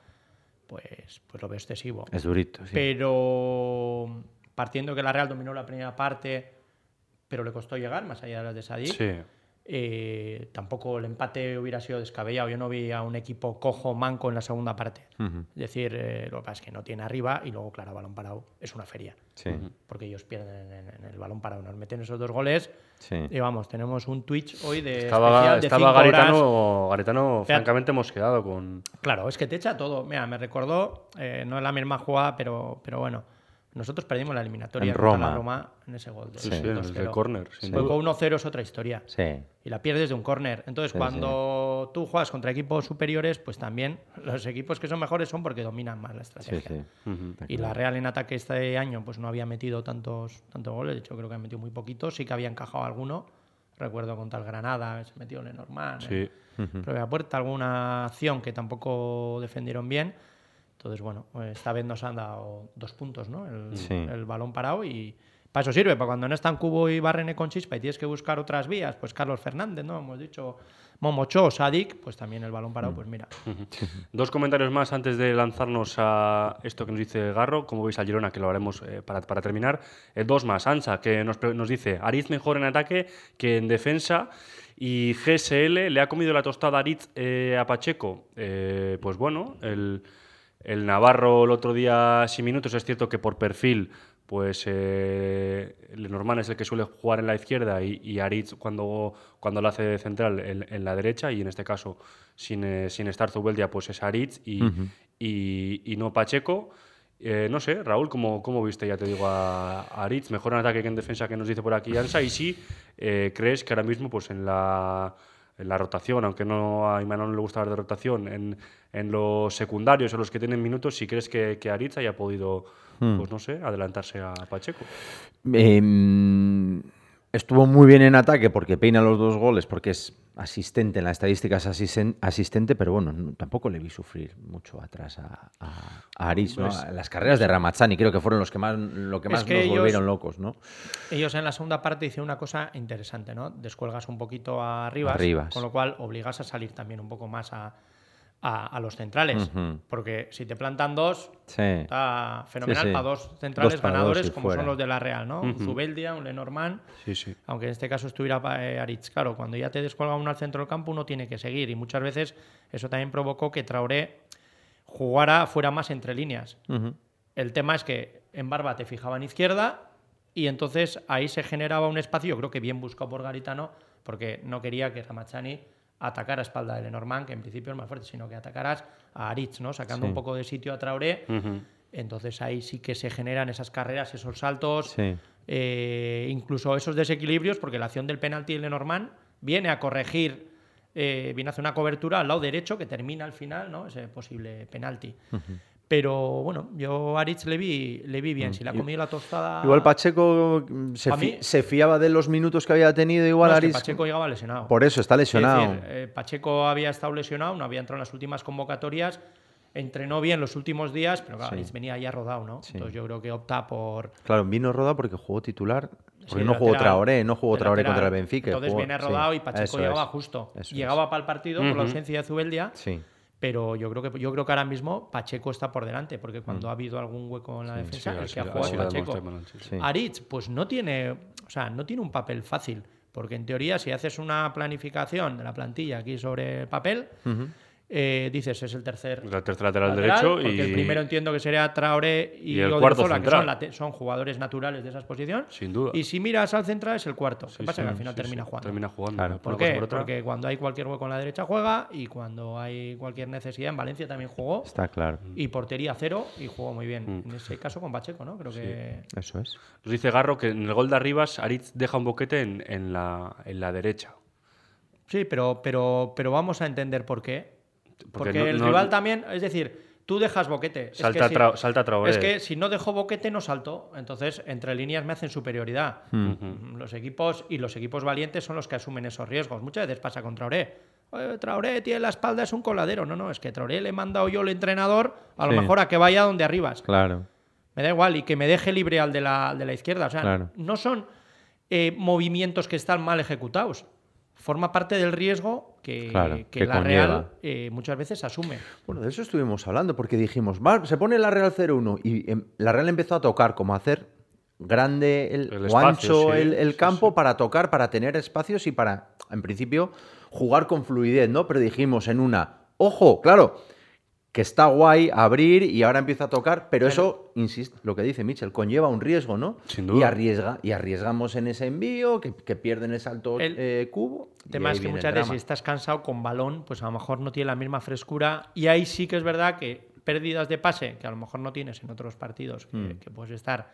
pues, pues lo veo excesivo. Es durito, sí. Pero partiendo que la Real dominó la primera parte, pero le costó llegar, más allá de las de Sadik, Sí. Eh, tampoco el empate hubiera sido descabellado. Yo no vi a un equipo cojo, manco en la segunda parte. Es decir, eh, lo que pasa es que no tiene arriba y luego, claro, balón parado es una feria. Sí, Porque ellos pierden en, en el balón parado. Nos meten esos dos goles sí. y vamos, tenemos un Twitch hoy de Estaba, especial de estaba cinco horas. Garitano, Garitano Fíjate. francamente mosqueado con... Claro, es que te echa todo. Mira, me recordó, eh, no es la misma jugada, pero, pero bueno, nosotros perdimos la eliminatoria En contra la Roma. Roma en ese gol. del Sí, sí, en el 2-0. del córner, duda. 1-0 es otra historia. Sí, Y la pierdes de un córner. Entonces, Sí, cuando tú juegas contra equipos superiores, pues también los equipos que son mejores son porque dominan más la sí, estrategia. sí. Ujú. Y la Real en ataque este año pues no había metido tantos, tantos goles, de hecho creo que ha metido muy poquitos, sí que había encajado alguno, recuerdo contra el Granada, se metió Lenormand, Sí. propia puerta, alguna acción que tampoco defendieron bien. Entonces, bueno, pues esta vez nos han dado dos puntos, ¿no? El, Sí. el balón parado y... para eso sirve, para cuando no están Cubo y Barrene con chispa y tienes que buscar otras vías, pues Carlos Fernández, ¿no? Hemos dicho Momocho, Sadik, pues también el balón parado, pues mira. Dos comentarios más antes de lanzarnos a esto que nos dice Garro, como veis a Girona, que lo haremos eh, para, para, terminar. Eh, dos más, Ancha, que nos, nos dice, Ariz mejor en ataque que en defensa. Y GSL le ha comido la tostada a Aritz eh, a Pacheco. Eh, pues bueno, el, el, Navarro el otro día sin minutos, es cierto que por perfil, pues eh, Lenormand es el que suele jugar en la izquierda y, y Aritz cuando, cuando lo hace de central en, en, la derecha y en este caso sin, eh, sin estar Zubeldia pues es Aritz y, uh -huh. y, y no Pacheco. Eh, no sé, Raúl, ¿cómo, ¿cómo, viste, ya te digo, a, Aritz? Mejor en ataque que en defensa que nos dice por aquí Ansa. Y si eh, crees que ahora mismo, pues en la, en la rotación, aunque no a Imanol no le gusta hablar de rotación, en, en, los secundarios o los que tienen minutos, si crees que, que Aritz haya podido, hmm. pues no sé, adelantarse a Pacheco. Eh, estuvo muy bien en ataque porque peina los dos goles, porque es asistente, en las estadísticas asisten, asistente, pero bueno, no, tampoco le vi sufrir mucho atrás a, a, a Aris, ¿no? Pues, Las carreras de Ramazzani creo que fueron los que más, lo que más es que nos ellos, volvieron locos, ¿no? Ellos en la segunda parte hicieron una cosa interesante, ¿no? Descuelgas un poquito a Rivas, Arribas. con lo cual obligas a salir también un poco más a, a, a, los centrales. Uh -huh. Porque si te plantan dos, sí. está fenomenal sí, sí. para dos centrales dos para ganadores dos como fuera. son los de la Real, ¿no? Uh -huh. Un Zubeldia, un Lenormand. Sí, sí. Aunque en este caso estuviera eh, Aritz. Claro, cuando ya te descuelga uno al centro del campo, uno tiene que seguir. Y muchas veces eso también provocó que Traoré jugara fuera más entre líneas. Uh -huh. El tema es que en Barba te fijaba en izquierda y entonces ahí se generaba un espacio, yo creo que bien buscado por Garitano, porque no quería que Ramachani atacar a espalda de Lenormand, que en principio es más fuerte, sino que atacaras a Aritz, ¿no? sacando sí. un poco de sitio a Traoré. Uh -huh. Entonces ahí sí que se generan esas carreras, esos saltos, sí. eh, incluso esos desequilibrios, porque la acción del penalti de Lenormand viene a corregir, eh, viene a hacer una cobertura al lado derecho que termina al final, ¿no? ese posible penalti. Uh -huh. Pero bueno, yo a Aritz le vi, le vi bien. Mm. Si le ha comido la tostada. Igual Pacheco se, fi mí, se, fiaba de los minutos que había tenido. Igual no, Aritz. Es que Pacheco llegaba lesionado. Por eso está lesionado. Es decir, eh, Pacheco había estado lesionado, no había entrado en las últimas convocatorias. Entrenó bien los últimos días, pero claro, sí. Aritz venía ya rodado, ¿no? Sí. Entonces yo creo que opta por. Claro, vino rodado porque jugó titular. Porque sí, no jugó Traoré, no jugó Traoré contra el Benfica. Entonces jugó, viene rodado y Pacheco llegaba es. justo. Eso llegaba es. para el partido uh -huh. por la ausencia de Zubeldia. Sí pero yo creo que yo creo que ahora mismo Pacheco está por delante porque cuando mm. ha habido algún hueco en la sí, defensa sí, el que sí, ha jugado sí, Pacheco sí. Aritz pues no tiene o sea no tiene un papel fácil porque en teoría si haces una planificación de la plantilla aquí sobre el papel uh -huh eh, dices es el tercer, el tercer lateral, lateral derecho porque y el primero entiendo que sería Traoré y, y el cuarto Zola, central. que son, son, jugadores naturales de esa posición sin duda y si miras al central es el cuarto sí, ¿qué pasa? Sí, que al final sí, termina jugando termina jugando claro. ¿por qué? Por porque cuando hay cualquier hueco en la derecha juega y cuando hay cualquier necesidad en Valencia también jugó está claro y portería cero y jugó muy bien mm. en ese caso con Pacheco ¿no? creo que eso es nos dice Garro que en el gol de Arribas Aritz deja un boquete en, en, la, en la derecha sí pero, pero, pero vamos a entender por qué porque, Porque no, el rival también, es decir, tú dejas boquete. Salta, es que tra, si, salta Traoré. Es que si no dejo boquete, no salto. Entonces, entre líneas me hacen superioridad. Hmm. Mm -hmm. Los equipos y los equipos valientes son los que asumen esos riesgos. Muchas veces pasa con Traoré. Traoré tiene la espalda, es un coladero. No, no, es que Traoré le he mandado yo el entrenador, a lo sí. mejor a que vaya donde arribas. Claro. Me da igual y que me deje libre al de la, de la izquierda. O sea, claro. no son eh, movimientos que están mal ejecutados forma parte del riesgo que, claro, que, que la conlleva. Real eh, muchas veces asume. Bueno, de eso estuvimos hablando, porque dijimos, va, se pone la Real 0-1 y eh, la Real empezó a tocar, como a hacer grande el, el espacio, ancho sí, el, el sí, campo sí. para tocar, para tener espacios y para, en principio, jugar con fluidez, ¿no? Pero dijimos en una, ojo, claro, que está guay abrir y ahora empieza a tocar, pero, eso, insisto, lo que dice Mitchell, conlleva un riesgo, ¿no? Sin duda. Y, arriesga, y arriesgamos en ese envío, que, que pierden el salto el eh, cubo. El tema es que muchas veces si estás cansado con balón, pues a lo mejor no tiene la misma frescura. Y ahí sí que es verdad que pérdidas de pase, que a lo mejor no tienes en otros partidos, que, mm. que puedes estar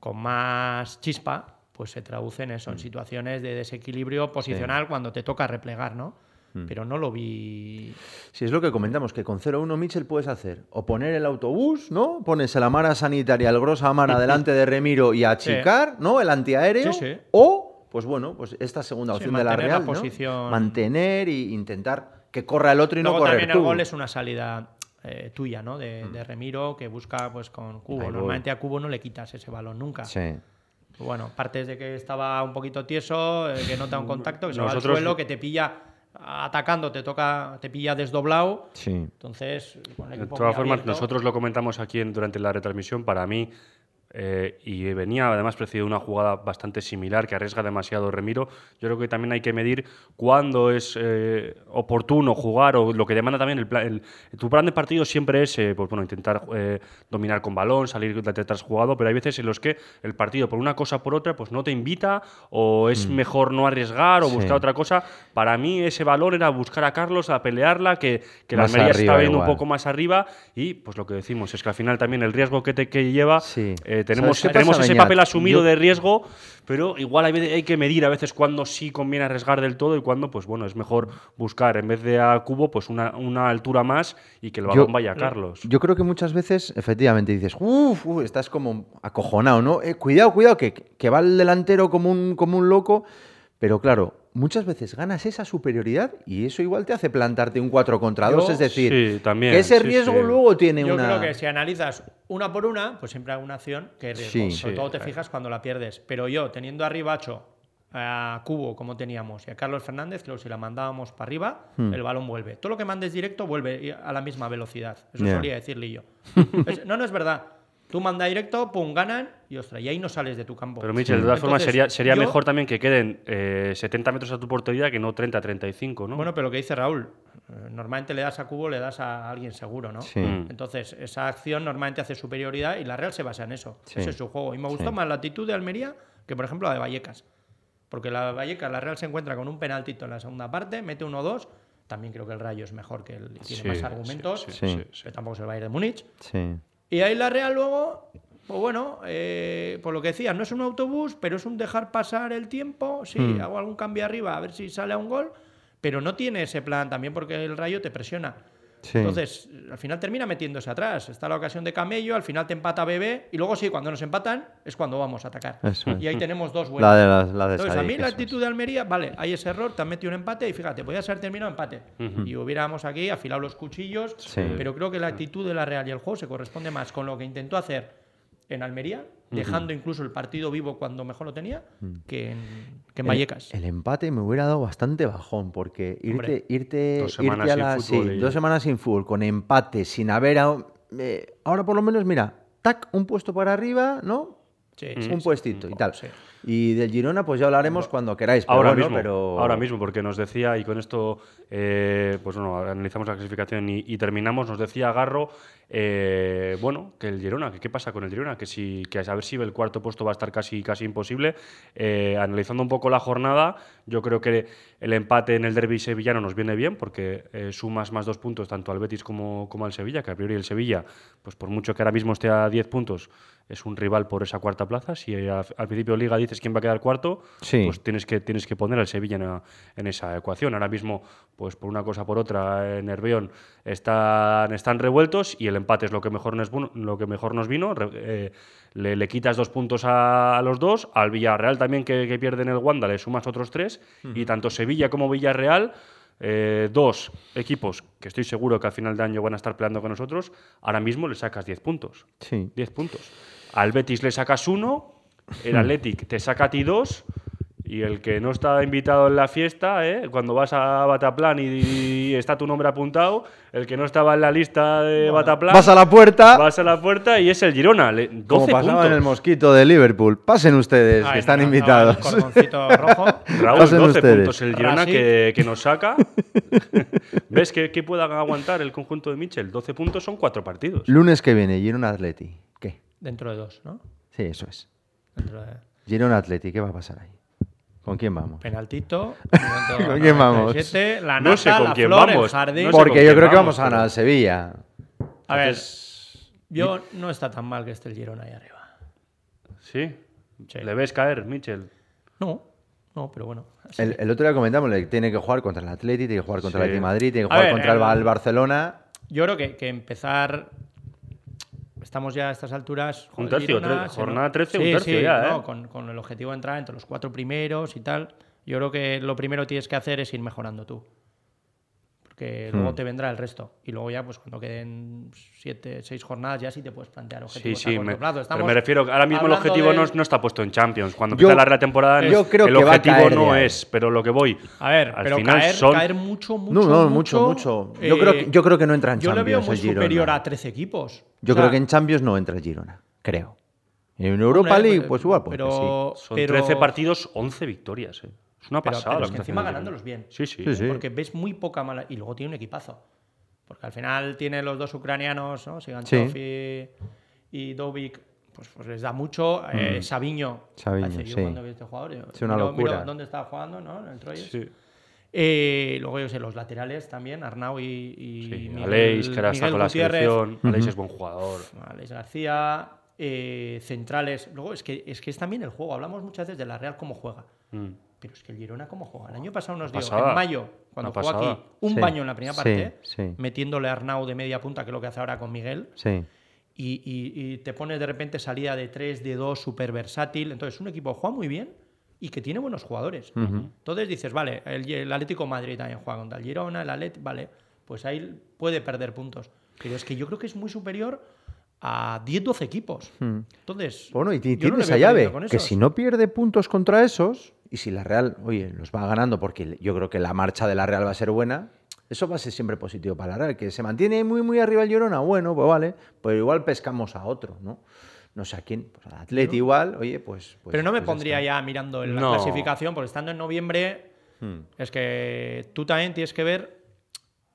con más chispa, pues se traduce en eso, mm. en situaciones de desequilibrio posicional sí. cuando te toca replegar, ¿no? Mm. pero no lo vi. Si es lo que comentamos, que con 0-1 Mitchell puedes hacer o poner el autobús, ¿no? Pones la mara sanitaria, el grosa mara delante de Remiro y achicar, sí. ¿no? El antiaéreo. Sí, sí. O, pues bueno, pues esta segunda opción de la Real. La posición... ¿no? Mantener e intentar que corra el otro y Luego no correr también tú. el gol es una salida eh, tuya, ¿no? De, mm. de, Remiro que busca pues con Cubo. Normalmente a Cubo no le quitas ese balón nunca. Sí. Bueno, partes de que estaba un poquito tieso, eh, que no te da un contacto, que se va al suelo, que te pilla atacando, te toca, te pilla desdoblado. Sí. Entonces, con el De todas formas, abierto- nosotros lo comentamos aquí en- durante la retransmisión. Para mí, eh, y venía además precedido de una jugada bastante similar que arriesga demasiado Remiro. Yo creo que también hay que medir cuándo es eh, oportuno jugar o lo que demanda también el, plan. el- tu plan de partido siempre es eh, pues, bueno, intentar eh, dominar con balón, salir de detrás jugado, pero hay veces en los que el partido por una cosa o por otra pues no te invita o es mejor no arriesgar o Sí. buscar otra cosa. Para mí ese valor era buscar a Carlos, a pelearla, que, que la Almería está viendo un poco más arriba y pues lo que decimos es que al final también el riesgo que, te, que lleva Sí. Eh, ¿Sabes tenemos, tenemos ese Beñat? papel asumido Yo- de riesgo pero igual hay que medir a veces cuándo sí conviene arriesgar del todo y cuándo pues bueno es mejor buscar en vez de a cubo pues una, una altura más y que el balón vaya a Carlos Yo creo que muchas veces, efectivamente, dices, uff, uf, estás como acojonado, ¿no? Eh, cuidado, cuidado, que, que va el delantero como un, como un loco. Pero claro, muchas veces ganas esa superioridad y eso igual te hace plantarte un 4 contra 2. Yo- Es decir, Sí, también, que ese sí, riesgo sí. luego tiene Yo una. creo que si analizas una por una, pues siempre hay una acción que es riesgo. Sí. Sobre Sí, todo te fijas cuando la pierdes. Pero yo, teniendo arriba a Cubo, como teníamos, y a Carlos Fernández, creo que si la mandábamos para arriba, Hmm. el balón vuelve. Todo lo que mandes directo vuelve a la misma velocidad. Eso Ya. solía decirle yo. Es- no, no es verdad. Tú manda directo, pum, ganan, y ostras, y ahí no sales de tu campo. pero Michel de todas formas sería, sería yo- mejor también que queden eh, 70 metros a tu portería que no 30-35 ¿no? Bueno, pero lo que dice Raúl, eh, normalmente le das a Cubo, le das a alguien seguro, ¿no? Sí. Mm. Entonces, esa acción normalmente hace superioridad y la Real se basa en eso. Sí. Ese es su juego. Y me gustó Sí. más la actitud de Almería que, por ejemplo, la de Vallecas. Porque la de Vallecas, la Real se encuentra con un penaltito en la segunda parte, mete 1-2. También creo que el Rayo es mejor que él y tiene Sí, más argumentos. sí, Sí. sí, sí. Que tampoco es el Bayern de Múnich. Y ahí la Real luego, pues bueno, eh, por lo que decía, no es un autobús, pero es un dejar pasar el tiempo. Sí, Hmm. hago algún cambio arriba a ver si sale a un gol, pero no tiene ese plan también porque el Rayo te presiona. Sí. Entonces, al final termina metiéndose atrás. Está la ocasión de Camello, al final te empata Bebé y luego sí, cuando nos empatan es cuando vamos a atacar. Eso. Y ahí tenemos dos La vueltas. de, la, la de Entonces, a mí la es. actitud de Almería, vale, hay ese error, te han metido un empate y fíjate, podía ser terminado empate. Y hubiéramos aquí afilado los cuchillos, Sí. pero creo que la actitud de la Real y el juego se corresponde más con lo que intentó hacer en Almería, dejando incluso el partido vivo cuando mejor lo tenía, que en, que en Vallecas. El, el empate me hubiera dado bastante bajón, porque irte, Hombre, irte, Dos semanas irte a sin la, fútbol sí, y- dos semanas sin fútbol, con empate, sin haber. a- eh, ahora por lo menos, mira, tac, un puesto para arriba, ¿no? Sí, un sí, sí. puestito y tal. Y del Girona, pues ya hablaremos cuando queráis. Pero Ahora bueno, mismo, pero... ahora mismo, porque nos decía, y con esto, eh, pues bueno, analizamos la clasificación y, y terminamos, nos decía Garro, eh, bueno, que el Girona, que qué pasa con el Girona, que si, que a ver si el cuarto puesto va a estar casi, casi imposible. Eh, analizando un poco la jornada, yo creo que el empate en el derby sevillano nos viene bien, porque eh, sumas más dos puntos tanto al Betis como, como al Sevilla, que a priori el Sevilla, pues por mucho que ahora mismo esté a 10 puntos, es un rival por esa cuarta plaza. Si a- al principio de liga dices quién va a quedar cuarto, Sí. pues tienes que, tienes que poner al Sevilla en, a- en esa ecuación. Ahora mismo, pues por una cosa por otra, en Nervión están, están revueltos y el empate es lo que mejor nos, vino- lo que mejor nos vino. Eh, le, le quitas dos puntos a, a los dos, al Villarreal también que, que pierde en el Wanda le sumas otros tres y tanto Sevilla como Villarreal... eh, dos equipos que estoy seguro que al final de año van a estar peleando con nosotros, ahora mismo le sacas 10 puntos. Sí. 10 puntos. Al Betis le sacas uno, el Athletic te saca a ti dos, y el que no está invitado en la fiesta, ¿eh? cuando vas a Bataplan y, y está tu nombre apuntado, el que no estaba en la lista de Bataplan, Vas a la puerta, vas a la puerta y es el Girona. le- 12 como pasaba puntos. en el mosquito de Liverpool. Pasen ustedes, Ay, que están no, no, invitados. el rojo. Raúl, Pasen 12 ustedes. puntos el Girona que, que nos saca. ¿Ves que, que pueda aguantar el conjunto de Michel? 12 puntos son cuatro partidos. Lunes que viene, Girona Atleti. Dentro de dos, ¿no? Sí, eso es. Dentro de Girona Atleti, ¿qué va a pasar ahí? ¿Con quién vamos? penaltito. ¿Con quién vamos? 97, la No sé con la quién flor, vamos, el jardín. no sé con Porque yo creo que vamos, vamos a ganar pero- al Sevilla. A ver, yo no está tan mal que esté el Girona ahí arriba. ¿Sí? Sí. ¿Le ves caer, Michel? No, no, pero bueno. El, el otro día comentamos, le tiene que jugar contra el Atleti, tiene que jugar contra Sí. el Atleti Madrid, tiene que A jugar ver, contra el, el- el Barcelona. Yo creo que, que empezar. Estamos ya a estas alturas. Un tercio, Girona, jornada nos- 13, un tercio sí, ya, no, ¿eh? con, con el objetivo de entrar entre los cuatro primeros y tal. Yo creo que lo primero que tienes que hacer es ir mejorando tú. Que Hmm. luego te vendrá el resto. Y luego ya, pues cuando queden siete, seis jornadas, ya sí te puedes plantear Sí, objetivos sí, a corto me, plazo. pero me refiero, ahora mismo el objetivo no, está puesto en Champions. Cuando Yo- empieza la temporada, yo creo el que va a objetivo caer no es, pero lo que voy. A ver, al pero final caer, son- caer mucho, mucho, No, no, mucho, mucho. Yo, eh, creo que, yo creo que no entra en Yo veo Champions muy el Girona. superior a 13 equipos. Yo O sea, creo que en Champions no entra el Girona, creo. En Europa hombre, League, pues igual, pues pero, Son pero- 13 partidos, 11 victorias. eh. Es una Pero, pasada. pero es que encima ganándolos bien. Sí, sí. Sí, sí. Porque ves muy poca mala. Y luego tiene un equipazo. Porque al final tiene los dos ucranianos, ¿no? Siganchov y, y Dovik, pues, pues les da mucho. Eh, Sabiño. Mm. Sabiño, yo sí. cuando vi este jugador. yo Es una miro- miro locura. dónde estaba jugando, ¿no? En el Troyes. Sí. Eh, luego, yo sé, los laterales también, Arnau y, y Sí, Miguel, Aleix, que ahora está Miguel con la Gutiérrez, selección. Aleix es buen jugador. Alex García, eh, centrales. Luego es que, es que es también el juego. Hablamos muchas veces de la Real cómo juega. Mm. Pero es que el Girona cómo juega. El año pasado nos dio, pasada. en mayo, cuando jugó aquí, un Sí, baño en la primera sí, parte, sí. metiéndole a Arnau de media punta, que es lo que hace ahora con Miguel. Sí. Y, y- y te pones de repente salida de 3, de 2, súper versátil. Entonces, un equipo juega muy bien y que tiene buenos jugadores. Entonces dices, vale, el, el Atlético de Madrid también juega contra el Girona, el Atlético, vale, pues ahí puede perder puntos. Pero es que yo creo que es muy superior a 10, 12 equipos. Entonces, Bueno, y no tiene esa llave, que si no pierde puntos contra esos, y si la Real, oye, los va ganando, porque yo creo que la marcha de la Real va a ser buena, eso va a ser siempre positivo para la Real. Que se mantiene muy, muy arriba el Girona, bueno, pues vale, pues igual pescamos a otro, ¿no? No sé a quién, pues al Atleti igual, oye, pues... pues- Pero no me pues pondría ya mirando en la No. clasificación, porque estando en noviembre, Hmm. es que tú también tienes que ver.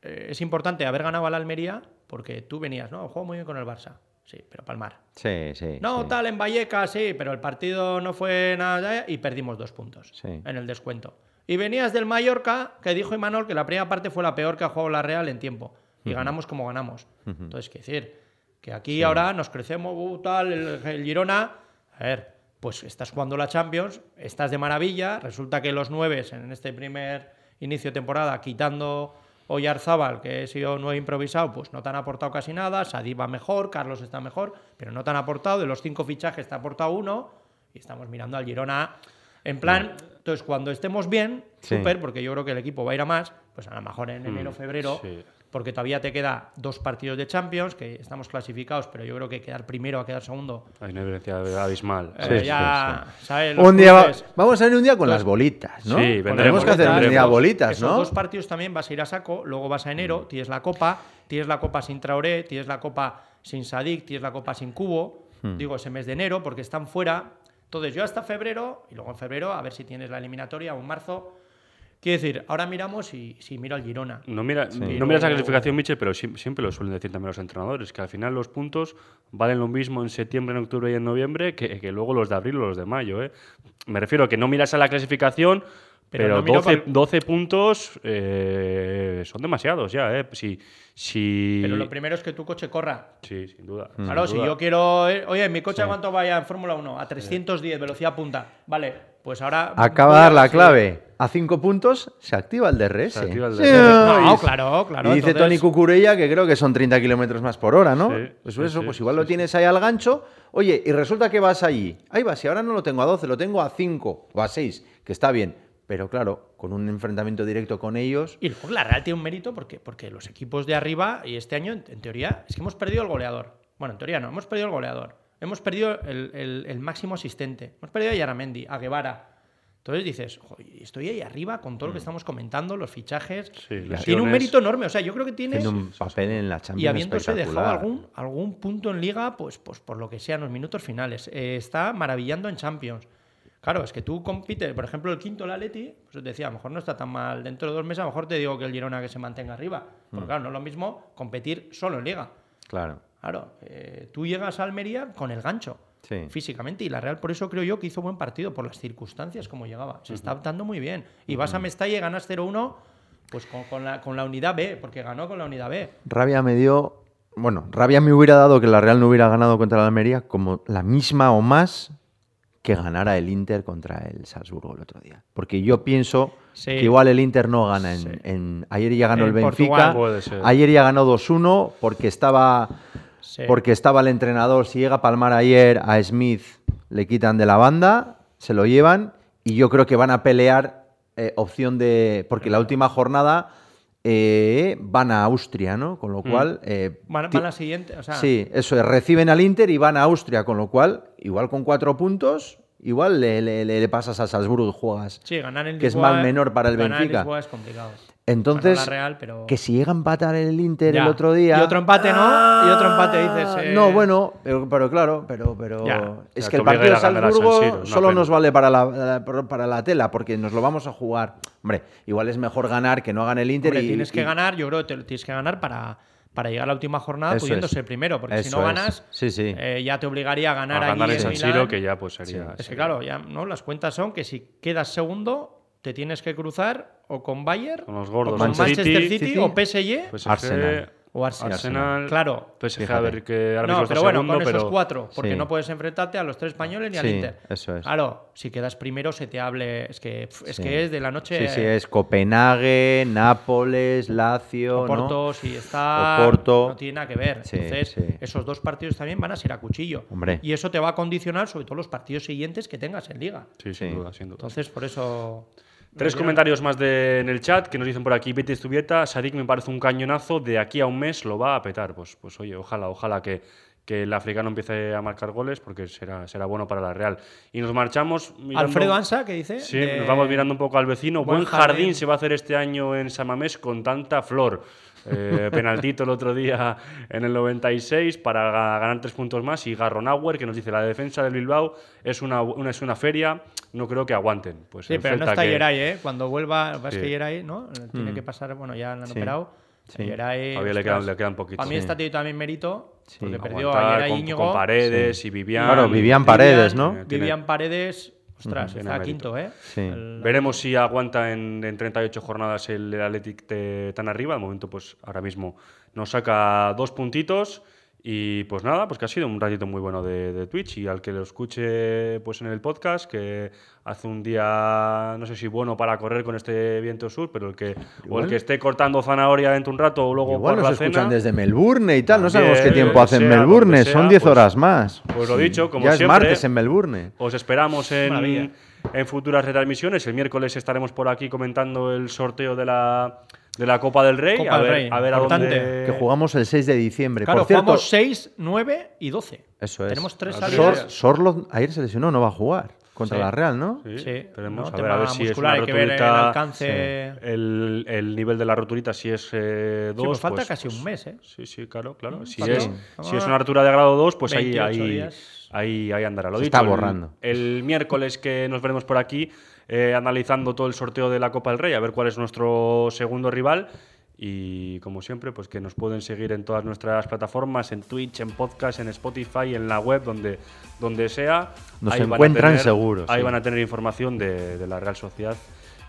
eh, es importante haber ganado al Almería, porque tú venías, ¿no? Juego muy bien con el Barça. Sí, pero palmar. Sí, sí. No, sí. tal, en Vallecas, sí, pero el partido no fue nada y perdimos dos puntos Sí. en el descuento. Y venías del Mallorca, que dijo Imanol que la primera parte fue la peor que ha jugado la Real en tiempo. Y ganamos como ganamos. Entonces, que decir, que aquí ahora nos crecemos, uh, tal, el, el Girona. A ver, pues estás jugando la Champions, estás de maravilla. Resulta que los nueve en este primer inicio de temporada, quitando Oyarzábal, que he sido nueve improvisado, pues no te han aportado casi nada. Sadí va mejor, Carlos está mejor, pero no te han aportado. De los cinco fichajes te ha aportado uno. Y estamos mirando al Girona en plan. Entonces, cuando estemos bien, Sí. súper, porque yo creo que el equipo va a ir a más, pues a lo mejor en enero, febrero, sí. Porque todavía te queda dos partidos de Champions, que estamos clasificados, pero yo creo que quedar primero a quedar segundo, Hay una diferencia abismal. eh, sí, ya, ¿sabes? Los Un día va- cruces, vamos a ver un día con las bolitas, ¿no? Sí, Tenemos vendremos, que hacer un día bolitas, esos ¿no? dos partidos también vas a ir a saco, luego vas a enero, tienes la Copa, tienes la Copa sin Traoré, tienes la Copa sin Sadik, tienes la Copa sin Cubo, digo ese mes de enero, porque están fuera. Entonces yo hasta febrero, y luego en febrero a ver si tienes la eliminatoria o en marzo. Quiero decir, ahora miramos y si miro al Girona. No, mira, no Pero- miras la clasificación, Michel, pero siem- siempre lo suelen decir también los entrenadores, que al final los puntos valen lo mismo en septiembre, en octubre y en noviembre que, que luego los de abril o los de mayo. ¿eh? Me refiero a que no miras a la clasificación, Pero pero, no miro 12, por- 12 puntos eh, son demasiados ya. ¿eh? Si, si... Pero lo primero es que tu coche corra. Sí, sin duda. Mm. Claro, sin si duda. yo quiero. eh, Oye, mi coche, ¿a ¿cuánto vaya en Fórmula 1? A 310, velocidad punta. Vale, pues ahora. Acaba de dar la clave. A cinco puntos se activa el DRS. Se activa el Sí, DRS. No, y- claro, claro. y dice entonces- Tony Cucurella que creo que son 30 kilómetros más por hora, ¿no? Sí, pues eso, sí, pues igual sí, lo sí. tienes ahí al gancho. Oye, y resulta que vas allí. Ahí vas, y ahora no lo tengo a 12, lo tengo a 5 o a 6, que está bien. Pero claro, con un enfrentamiento directo con ellos. Y luego la Real tiene un mérito porque, porque los equipos de arriba, y este año, en, en teoría, es que hemos perdido el goleador. Bueno, en teoría no, hemos perdido el goleador. Hemos perdido el, el- el máximo asistente. Hemos perdido a Yaramendi, a Guevara. Entonces dices, "Joder, estoy ahí arriba con todo lo que estamos comentando, los fichajes. Sí, tiene un mérito enorme. O sea, yo creo que tiene. Tiene un papel en la Champions Y habiéndose dejado algún, algún punto en liga, pues, pues por lo que sea, en los minutos finales. Eh, está maravillando en Champions. Claro, es que tú compites, por ejemplo, el quinto, el Atleti, pues os decía, a lo mejor no está tan mal. Dentro de dos meses, a lo mejor te digo que el Girona que se mantenga arriba. Porque claro, no es lo mismo competir solo en liga. Claro. Claro, eh, tú llegas a Almería con el gancho. Sí. Físicamente, y la Real por eso creo yo que hizo buen partido, por las circunstancias como llegaba. Se está adaptando muy bien. Y vas a Mestalla y ganas 0-1, pues con, con la, con la unidad B, porque ganó con la unidad B. Rabia me dio. Bueno, rabia me hubiera dado que la Real no hubiera ganado contra la Almería como la misma o más que ganara el Inter contra el Salzburgo el otro día. Porque yo pienso Sí. que igual el Inter no gana en. Sí. en- ayer ya ganó En el Benfica. Ayer ya ganó 2-1 porque estaba. Sí. Porque estaba el entrenador. Si llega a palmar ayer a Smith, le quitan de la banda, se lo llevan. Y yo creo que van a pelear eh, opción de. Porque la última jornada eh, van a Austria, ¿no? Con lo cual... eh, Van, van la siguiente. O sea, Sí, eso es, reciben al Inter y van a Austria, con lo cual, igual con cuatro puntos, igual le, le- pasas a Salzburgo y juegas. sí, ganar en que es Lisboa- mal menor para el ganar en Benfica. Lisboa es complicado. Entonces, Bueno, la Real, pero- que si llega a empatar el Inter Ya. el otro día... Y otro empate, ¿no? Y otro empate, dices, Ah, eh. No, bueno, pero, pero claro, pero, pero Ya. es Ya, que el partido de Salzburgo Siro, solo pena. nos vale para la, para la tela, porque nos lo vamos a jugar. Hombre, igual es mejor ganar que no gane el Inter Hombre, y... tienes que y- ganar, yo creo que te lo tienes que ganar para, para llegar a la última jornada Eso pudiendo es. ser primero, porque si no ganas, Sí, sí. eh, ya te obligaría a ganar a ganar allí en San. Siro, que ya pues sería... Es que claro, ya no las cuentas son que si quedas segundo te tienes que cruzar o con Bayern Con los gordos. o con Manchester Manchester City, City, o PSG PSG, Arsenal. o Arsenal. Arsenal, Claro. PSG, a ver que ahora No, mismo pero bueno, segundo, con esos cuatro, porque Sí. no puedes enfrentarte a los tres españoles ni al Sí, Inter. eso es. Claro, si quedas primero se te hable, es que es Sí. que es de la noche Sí, sí, es Copenhague, Nápoles, Lazio, ¿no? Oporto, si está. Oporto. No tiene nada que ver. Sí, Entonces, sí. esos dos partidos también van a ser a cuchillo. Hombre. Y eso te va a condicionar sobre todo los partidos siguientes que tengas en liga. Sí, sin Sí. duda, sin duda. Entonces, por eso. Tres comentarios más de, en el chat que nos dicen por aquí. Betty Estubieta, Sadik me parece un cañonazo, de aquí a un mes lo va a petar. Pues, pues oye, ojalá, ojalá que, que el africano empiece a marcar goles porque será, será bueno para la Real. Y nos marchamos. mirando- Alfredo Ansa, que dice. Sí, de- nos vamos mirando un poco al vecino. Buen Buen, jardín. jardín. se va a hacer este año en Samamés con tanta flor. Eh, penaltito el otro día en el 96 para ga- ganar tres puntos más. Y Garronauer, que nos dice la defensa del Bilbao es una, una- es una feria, no creo que aguanten. Pues Sí, pero no Celta está que- ¿eh? Cuando vuelva, vas Sí. que Geray, ¿no? Tiene que pasar, bueno, ya lo han Sí. operado. Sí. Todavía le quedan, le quedan poquitos. A mí está tiene también mérito, Sí. porque perdió a Aguantar Geray con, Íñigo. con Paredes y Vivian. Claro, Vivian Paredes, ¿no? Eh, tiene- Vivian Paredes, ostras, está quinto, ¿eh? Sí. El- Veremos si aguanta en, en 38 jornadas el Athletic de- tan arriba. De momento, pues ahora mismo nos saca dos puntitos. Y pues nada, pues que ha sido un ratito muy bueno de, de Twitch. Y al que lo escuche pues en el podcast, que hace un día, no sé si bueno para correr con este viento sur, pero el que, o el que esté cortando zanahoria dentro un rato o luego Igual por nos la escuchan cena. desde Melbourne y tal. No sabemos qué tiempo hace en Melbourne. Son sea, 10 pues- horas más. Pues lo dicho, como ya siempre. es martes en Melbourne. Os esperamos Maravilla. en, en futuras retransmisiones. El miércoles estaremos por aquí comentando el sorteo de la, de la Copa del Rey. Copa a del ver, Rey, a ver a importante. dónde. Que jugamos el 6 de diciembre. Claro, Por cierto, jugamos 6, 9 y 12. eso es. Tenemos tres salidas. Sor, Sorloth ayer se lesionó, no va a jugar contra Sí. la Real, ¿no? Sí, Sí, esperemos. ¿no? a ver, a ver Tema si es muscular, una hay que ver el roturita. alcance. El, el nivel de la roturita, si es 2. Sí, pues falta casi un mes, ¿eh? Sí, sí, claro, claro. Si es, si es una rotura de grado 2, pues ahí, 28 ahí, ahí, ahí andará. Lo Se dicho, está el- borrando. El, miércoles que nos veremos por aquí eh, analizando todo el sorteo de la Copa del Rey, a ver cuál es nuestro segundo rival. Y como siempre, pues que nos pueden seguir en todas nuestras plataformas, en Twitch, en podcast, en Spotify, en la web, donde, donde sea. Nos Ahí encuentran tener- seguros, Ahí sí. van a tener información de, de la Real Sociedad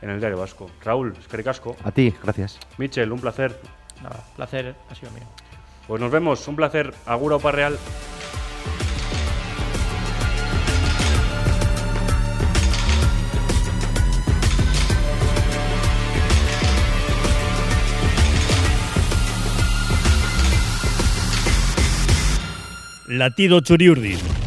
en el Diario Vasco. Raúl, es que ricasco. A ti, gracias. Michel, un placer. Nada, placer ha sido mío. Pues nos vemos, un placer. Agura Opa Real. Latido Churiurdin.